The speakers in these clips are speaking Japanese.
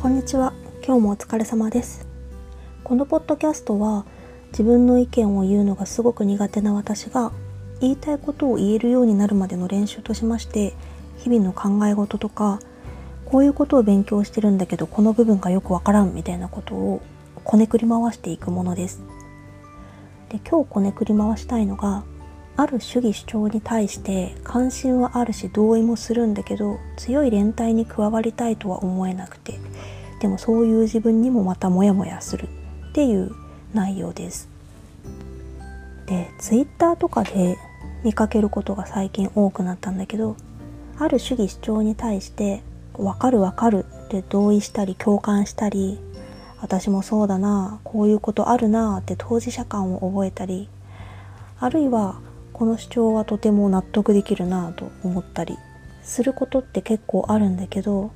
こんにちは。今日もお疲れ様です。このポッドキャストは自分の意見を言うのがすごく苦手な私が言いたいことを言えるようになるまでの練習としまして日々の考え事とかこういうことを勉強してるんだけどこの部分がよくわからんみたいなことをこねくり回していくものです。で今日こねくり回したいのがある主義主張に対して関心はあるし同意もするんだけど強い連帯に加わりたいとは思えなくて。でもそういう自分にもまたモヤモヤするっていう内容です。でツイッターとかで見かけることが最近多くなったんだけどある主義主張に対して「分かる分かる」って同意したり共感したり私もそうだなこういうことあるなって当事者感を覚えたりあるいはこの主張はとても納得できるなと思ったりすることって結構あるんだけど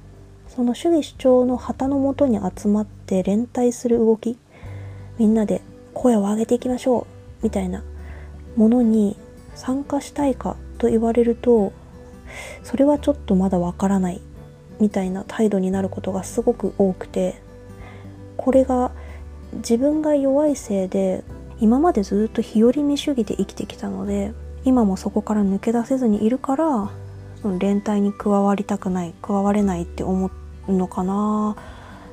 その主義主張の旗のもとに集まって連帯する動きみんなで声を上げていきましょうみたいなものに参加したいかと言われるとそれはちょっとまだわからないみたいな態度になることがすごく多くてこれが自分が弱いせいで今までずっと日和見主義で生きてきたので今もそこから抜け出せずにいるから連帯に加わりたくない加われないって思うのかな？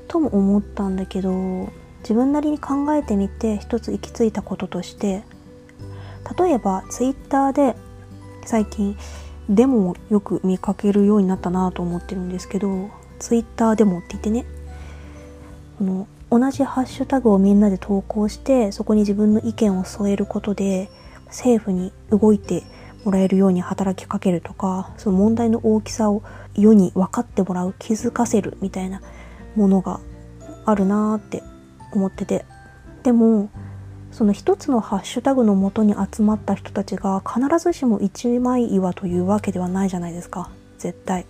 とも思ったんだけど自分なりに考えてみて一つ行き着いたこととして例えばツイッターで最近デモをよく見かけるようになったなと思ってるんですけどツイッターデモって言ってねこの同じハッシュタグをみんなで投稿してそこに自分の意見を添えることで政府に動いてもらえるように働きかけるとかその問題の大きさを世に分かってもらう気づかせるみたいなものがあるなーって思ってて。でもその一つのハッシュタグのもとに集まった人たちが必ずしも一枚岩というわけではないじゃないですか。絶対。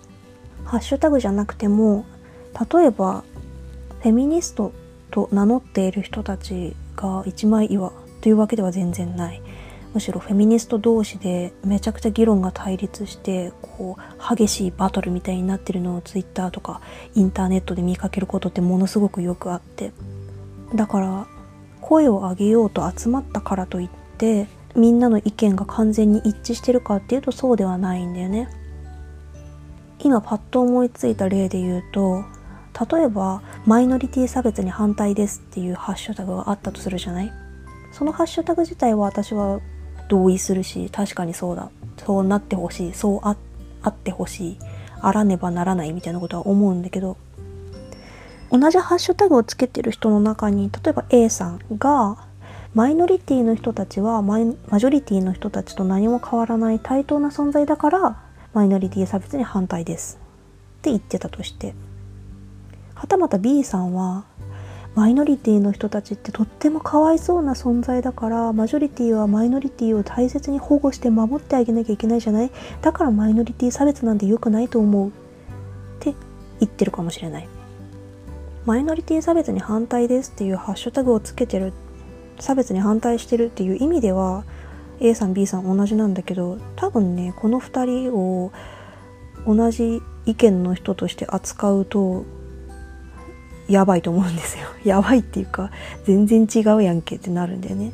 ハッシュタグじゃなくても例えばフェミニストと名乗っている人たちが一枚岩というわけでは全然ない。むしろフェミニスト同士でめちゃくちゃ議論が対立してこう激しいバトルみたいになってるのをツイッターとかインターネットで見かけることってものすごくよくあって。だから声を上げようと集まったからといってみんなの意見が完全に一致してるかっていうとそうではないんだよね。今パッと思いついた例で言うと例えばマイノリティ差別に反対ですっていうハッシュタグがあったとするじゃない？そのハッシュタグ自体は私は同意するし確かにそうだ。そうなってほしい。そうああってほしい。あらねばならないみたいなことは思うんだけど同じハッシュタグをつけてる人の中に例えば A さんがマイノリティの人たちはマイマジョリティの人たちと何も変わらない対等な存在だからマイノリティ差別に反対です。って言ってたとして。はたまた B さんはマイノリティの人たちってとってもかわいそうな存在だからマジョリティはマイノリティを大切に保護して守ってあげなきゃいけないじゃない？だからマイノリティ差別なんて良くないと思う。って言ってるかもしれない。マイノリティ差別に反対ですっていうハッシュタグをつけてる。差別に反対してるっていう意味では A さん B さん同じなんだけど多分ねこの2人を同じ意見の人として扱うとやばいと思うんですよ。やばいっていうか全然違うやんけってなるんだよね。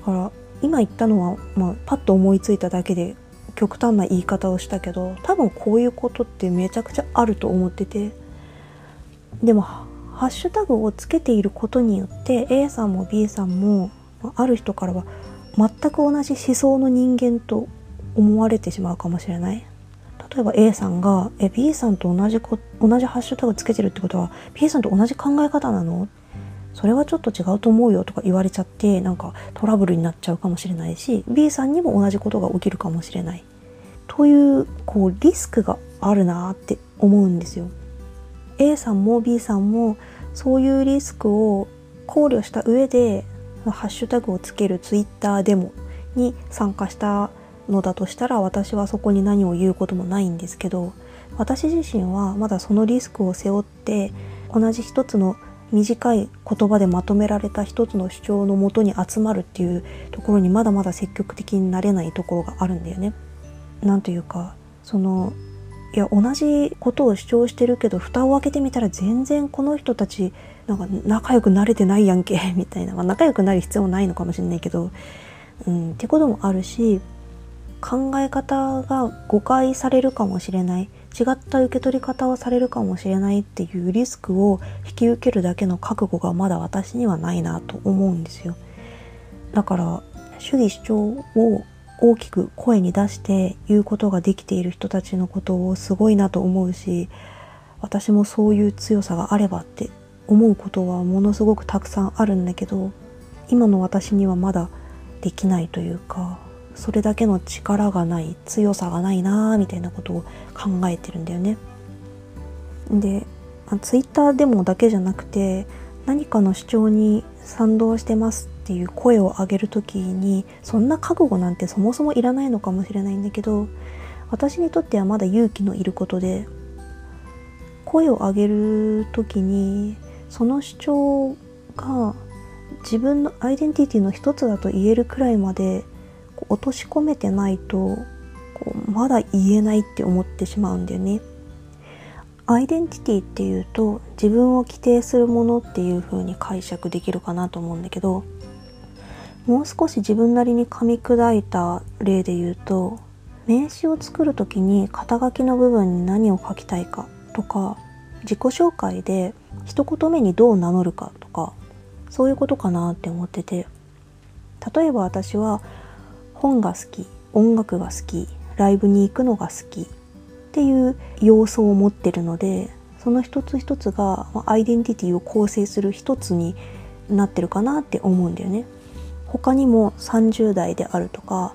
だから今言ったのは、まあ、パッと思いついただけで極端な言い方をしたけど多分こういうことってめちゃくちゃあると思ってて。でもハッシュタグをつけていることによって A さんも B さんもある人からは全く同じ思想の人間と思われてしまうかもしれない。例えば A さんがえ B さんと同じこ同じハッシュタグつけてるってことは B さんと同じ考え方なの？それはちょっと違うと思うよとか言われちゃってなんかトラブルになっちゃうかもしれないし B さんにも同じことが起きるかもしれないというこうリスクがあるなって思うんですよ。A さんも B さんもそういうリスクを考慮した上でハッシュタグをつけるツイッターデモに参加したのだとしたら私はそこに何を言うこともないんですけど私自身はまだそのリスクを背負って同じ一つの短い言葉でまとめられた一つの主張のもとに集まるっていうところにまだまだ積極的になれないところがあるんだよね。なんというかそのいや同じことを主張してるけど蓋を開けてみたら全然この人たちなんか仲良くなれてないやんけみたいな、まあ、仲良くなる必要もないのかもしれないけど、うん、ってこともあるし考え方が誤解されるかもしれない。違った受け取り方をされるかもしれないっていうリスクを引き受けるだけの覚悟がまだ私にはないなと思うんですよ。だから主義主張を大きく声に出して言うことができている人たちのことをすごいなと思うし私もそういう強さがあればって思うことはものすごくたくさんあるんだけど今の私にはまだできないというか。それだけの力がない強さがないなみたいなことを考えてるんだよね。でツイッターでもだけじゃなくて何かの主張に賛同してますっていう声を上げる時にそんな覚悟なんてそもそもいらないのかもしれないんだけど私にとってはまだ勇気のいることで声を上げる時にその主張が自分のアイデンティティの一つだと言えるくらいまで落とし込めてないとこうまだ言えないって思ってしまうんだよね。アイデンティティっていうと自分を規定するものっていう風に解釈できるかなと思うんだけどもう少し自分なりに噛み砕いた例で言うと名刺を作る時に肩書きの部分に何を書きたいかとか自己紹介で一言目にどう名乗るかとかそういうことかなって思ってて例えば私は本が好き音楽が好きライブに行くのが好きっていう要素を持ってるのでその一つ一つがアイデンティティを構成する一つになってるかなって思うんだよね。他にも30代であるとか、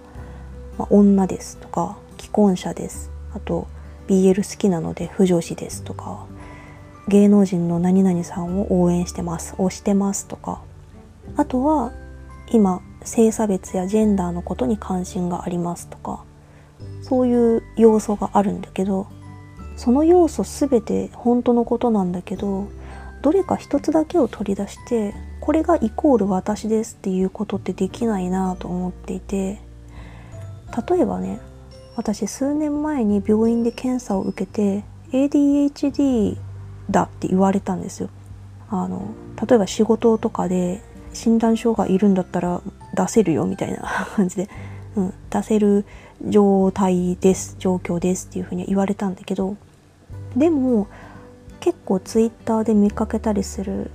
まあ、女ですとか既婚者ですあと BL 好きなので不女子ですとか芸能人の何々さんを応援してます推してますとかあとは今性差別やジェンダーのことに関心がありますとかそういう要素があるんだけどその要素全て本当のことなんだけどどれか一つだけを取り出してこれがイコール私ですっていうことってできないなと思っていて例えばね私数年前に病院で検査を受けて ADHD だって言われたんですよ。あの例えば仕事とかで診断書がいるんだったら出せるよみたいな 感じで、うん、出せる状態です状況ですっていうふうに言われたんだけどでも結構ツイッターで見かけたりする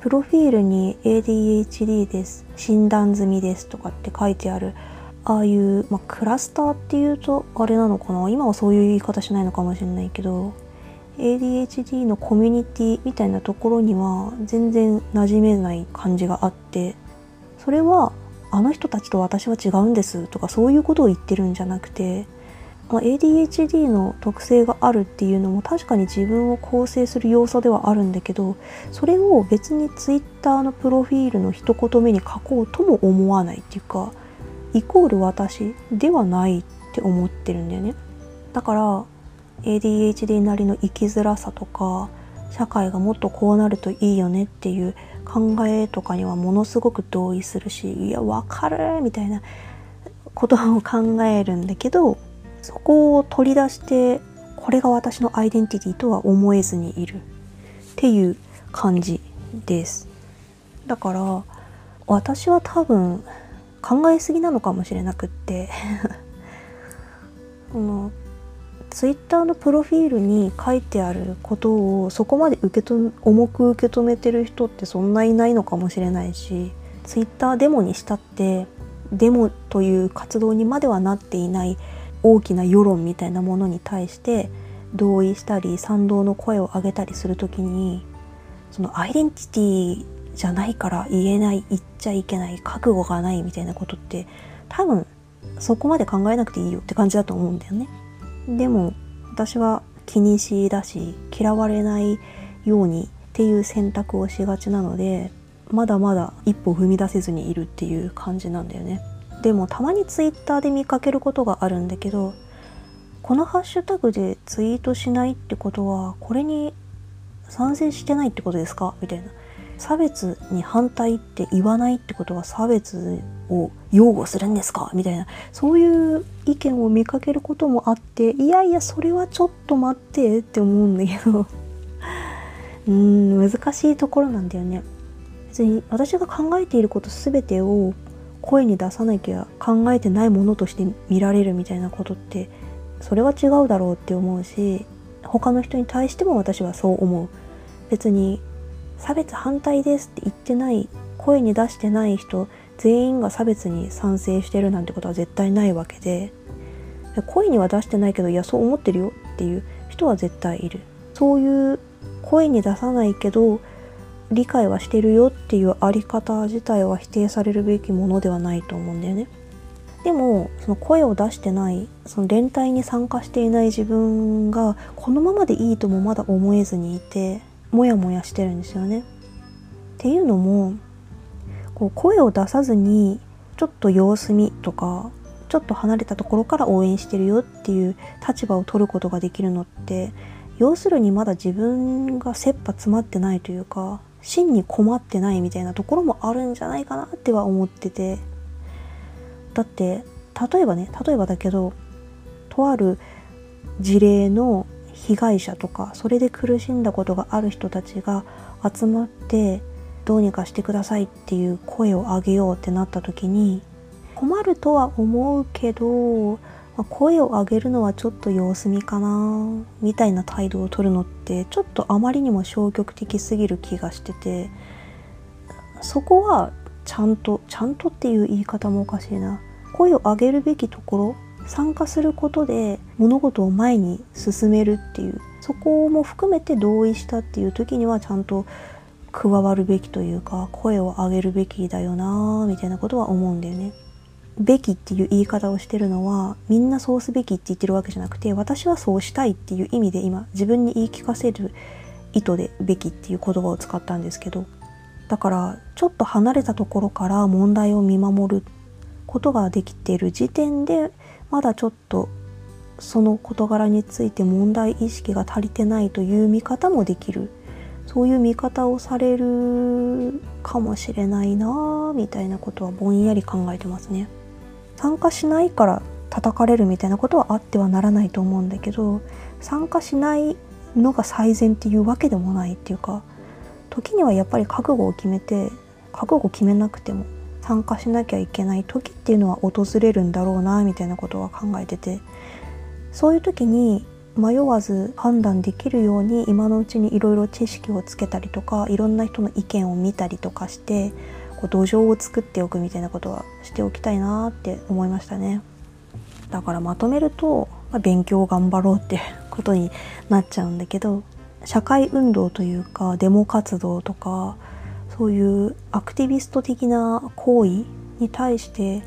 プロフィールに ADHD です診断済みですとかって書いてあるああいう、まあ、クラスターっていうとあれなのかな？今はそういう言い方しないのかもしれないけど ADHD のコミュニティみたいなところには全然馴染めない感じがあってそれはあの人たちと私は違うんですとかそういうことを言ってるんじゃなくて、ま、ADHD の特性があるっていうのも確かに自分を構成する要素ではあるんだけどそれを別に Twitter のプロフィールの一言目に書こうとも思わないっていうかイコール私ではないって思ってるんだよね。だから ADHD なりの生きづらさとか社会がもっとこうなるといいよねっていう考えとかにはものすごく同意するしいやわかるみたいなことを考えるんだけどそこを取り出してこれが私のアイデンティティとは思えずにいる。っていう感じです。だから私は多分考えすぎなのかもしれなくって。ツイッターのプロフィールに書いてあることをそこまで受けと重く受け止めてる人ってそんないないのかもしれないしツイッターデモにしたってデモという活動にまではなっていない大きな世論みたいなものに対して同意したり賛同の声を上げたりする時にそのアイデンティティじゃないから言えない言っちゃいけない覚悟がないみたいなことって多分そこまで考えなくていいよって感じだと思うんだよね。でも私は気にしだし嫌われないようにっていう選択をしがちなのでまだまだ一歩踏み出せずにいるっていう感じなんだよね。でもたまにツイッターで見かけることがあるんだけどこのハッシュタグでツイートしないってことはこれに賛成してないってことですか？みたいな。差別に反対って言わないってことは差別を擁護するんですか？みたいな。そういう意見を見かけることもあっていやいやそれはちょっと待ってって思うんだけど。うん難しいところなんだよね。別に私が考えていること全てを声に出さなきゃ考えてないものとして見られるみたいなことってそれは違うだろうって思うし他の人に対しても私はそう思う。別に差別反対ですって言ってない声に出してない人全員が差別に賛成してるなんてことは絶対ないわけで声には出してないけどいやそう思ってるよっていう人は絶対いる。そういう声に出さないけど理解はしてるよっていうあり方自体は否定されるべきものではないと思うんだよね。でもその声を出してないその連帯に参加していない自分がこのままでいいともまだ思えずにいてモヤモヤしてるんですよね。っていうのもこう声を出さずにちょっと様子見とかちょっと離れたところから応援してるよっていう立場を取ることができるのって要するにまだ自分が切羽詰まってないというか真に困ってないみたいなところもあるんじゃないかなっては思っててだって例えばね例えばだけどとある事例の被害者とかそれで苦しんだことがある人たちが集まってどうにかしてくださいっていう声を上げようってなった時に困るとは思うけど、まあ、声を上げるのはちょっと様子見かなみたいな態度を取るのってちょっとあまりにも消極的すぎる気がしててそこはちゃんとちゃんとっていう言い方もおかしいな。声を上げるべきところ参加することで物事を前に進めるっていうそこも含めて同意したっていう時にはちゃんと加わるべきというか声を上げるべきだよなみたいなことは思うんだよね。べきっていう言い方をしてるのはみんなそうすべきって言ってるわけじゃなくて私はそうしたいっていう意味で今自分に言い聞かせる意図でべきっていう言葉を使ったんですけどだからちょっと離れたところから問題を見守ることができている時点でまだちょっとその事柄について問題意識が足りてないという見方もできる。そういう見方をされるかもしれないなみたいなことはぼんやり考えてますね。参加しないから叩かれるみたいなことはあってはならないと思うんだけど参加しないのが最善っていうわけでもないっていうか時にはやっぱり覚悟を決めて覚悟決めなくても参加しなきゃいけない時っていうのは訪れるんだろうなみたいなことは考えてて。そういう時に迷わず判断できるように今のうちにいろいろ知識をつけたりとかいろんな人の意見を見たりとかしてこう土壌を作っておくみたいなことはしておきたいなって思いましたね。だからまとめると、まあ、勉強を頑張ろうってことになっちゃうんだけど社会運動というかデモ活動とかそういうアクティビスト的な行為に対して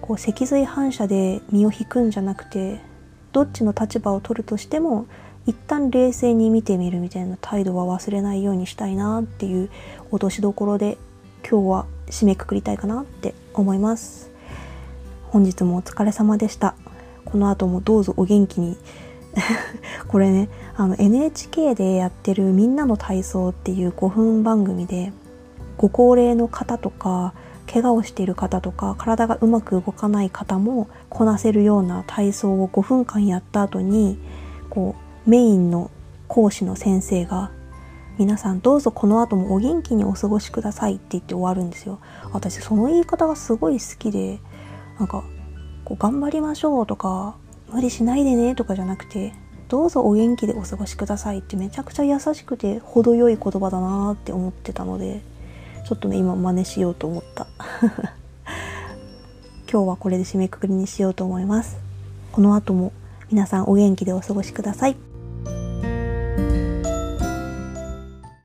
こう脊髄反射で身を引くんじゃなくてどっちの立場を取るとしても一旦冷静に見てみるみたいな態度は忘れないようにしたいなっていう落としどころで今日は締めくくりたいかなって思います。本日もお疲れ様でした。この後もどうぞお元気に。これねあの NHK でやってる「みんなの体操」っていう5分番組でご高齢の方とか怪我をしている方とか体がうまく動かない方もこなせるような体操を5分間やった後にこうメインの講師の先生が「皆さんどうぞこの後もお元気にお過ごしください」って言って終わるんですよ。私その言い方がすごい好きでなんかこう頑張りましょうとか無理しないでねとかじゃなくてどうぞお元気でお過ごしくださいってめちゃくちゃ優しくて程よい言葉だなって思ってたのでちょっとね今真似しようと思った。今日はこれで締めくくりにしようと思います。この後も皆さんお元気でお過ごしください。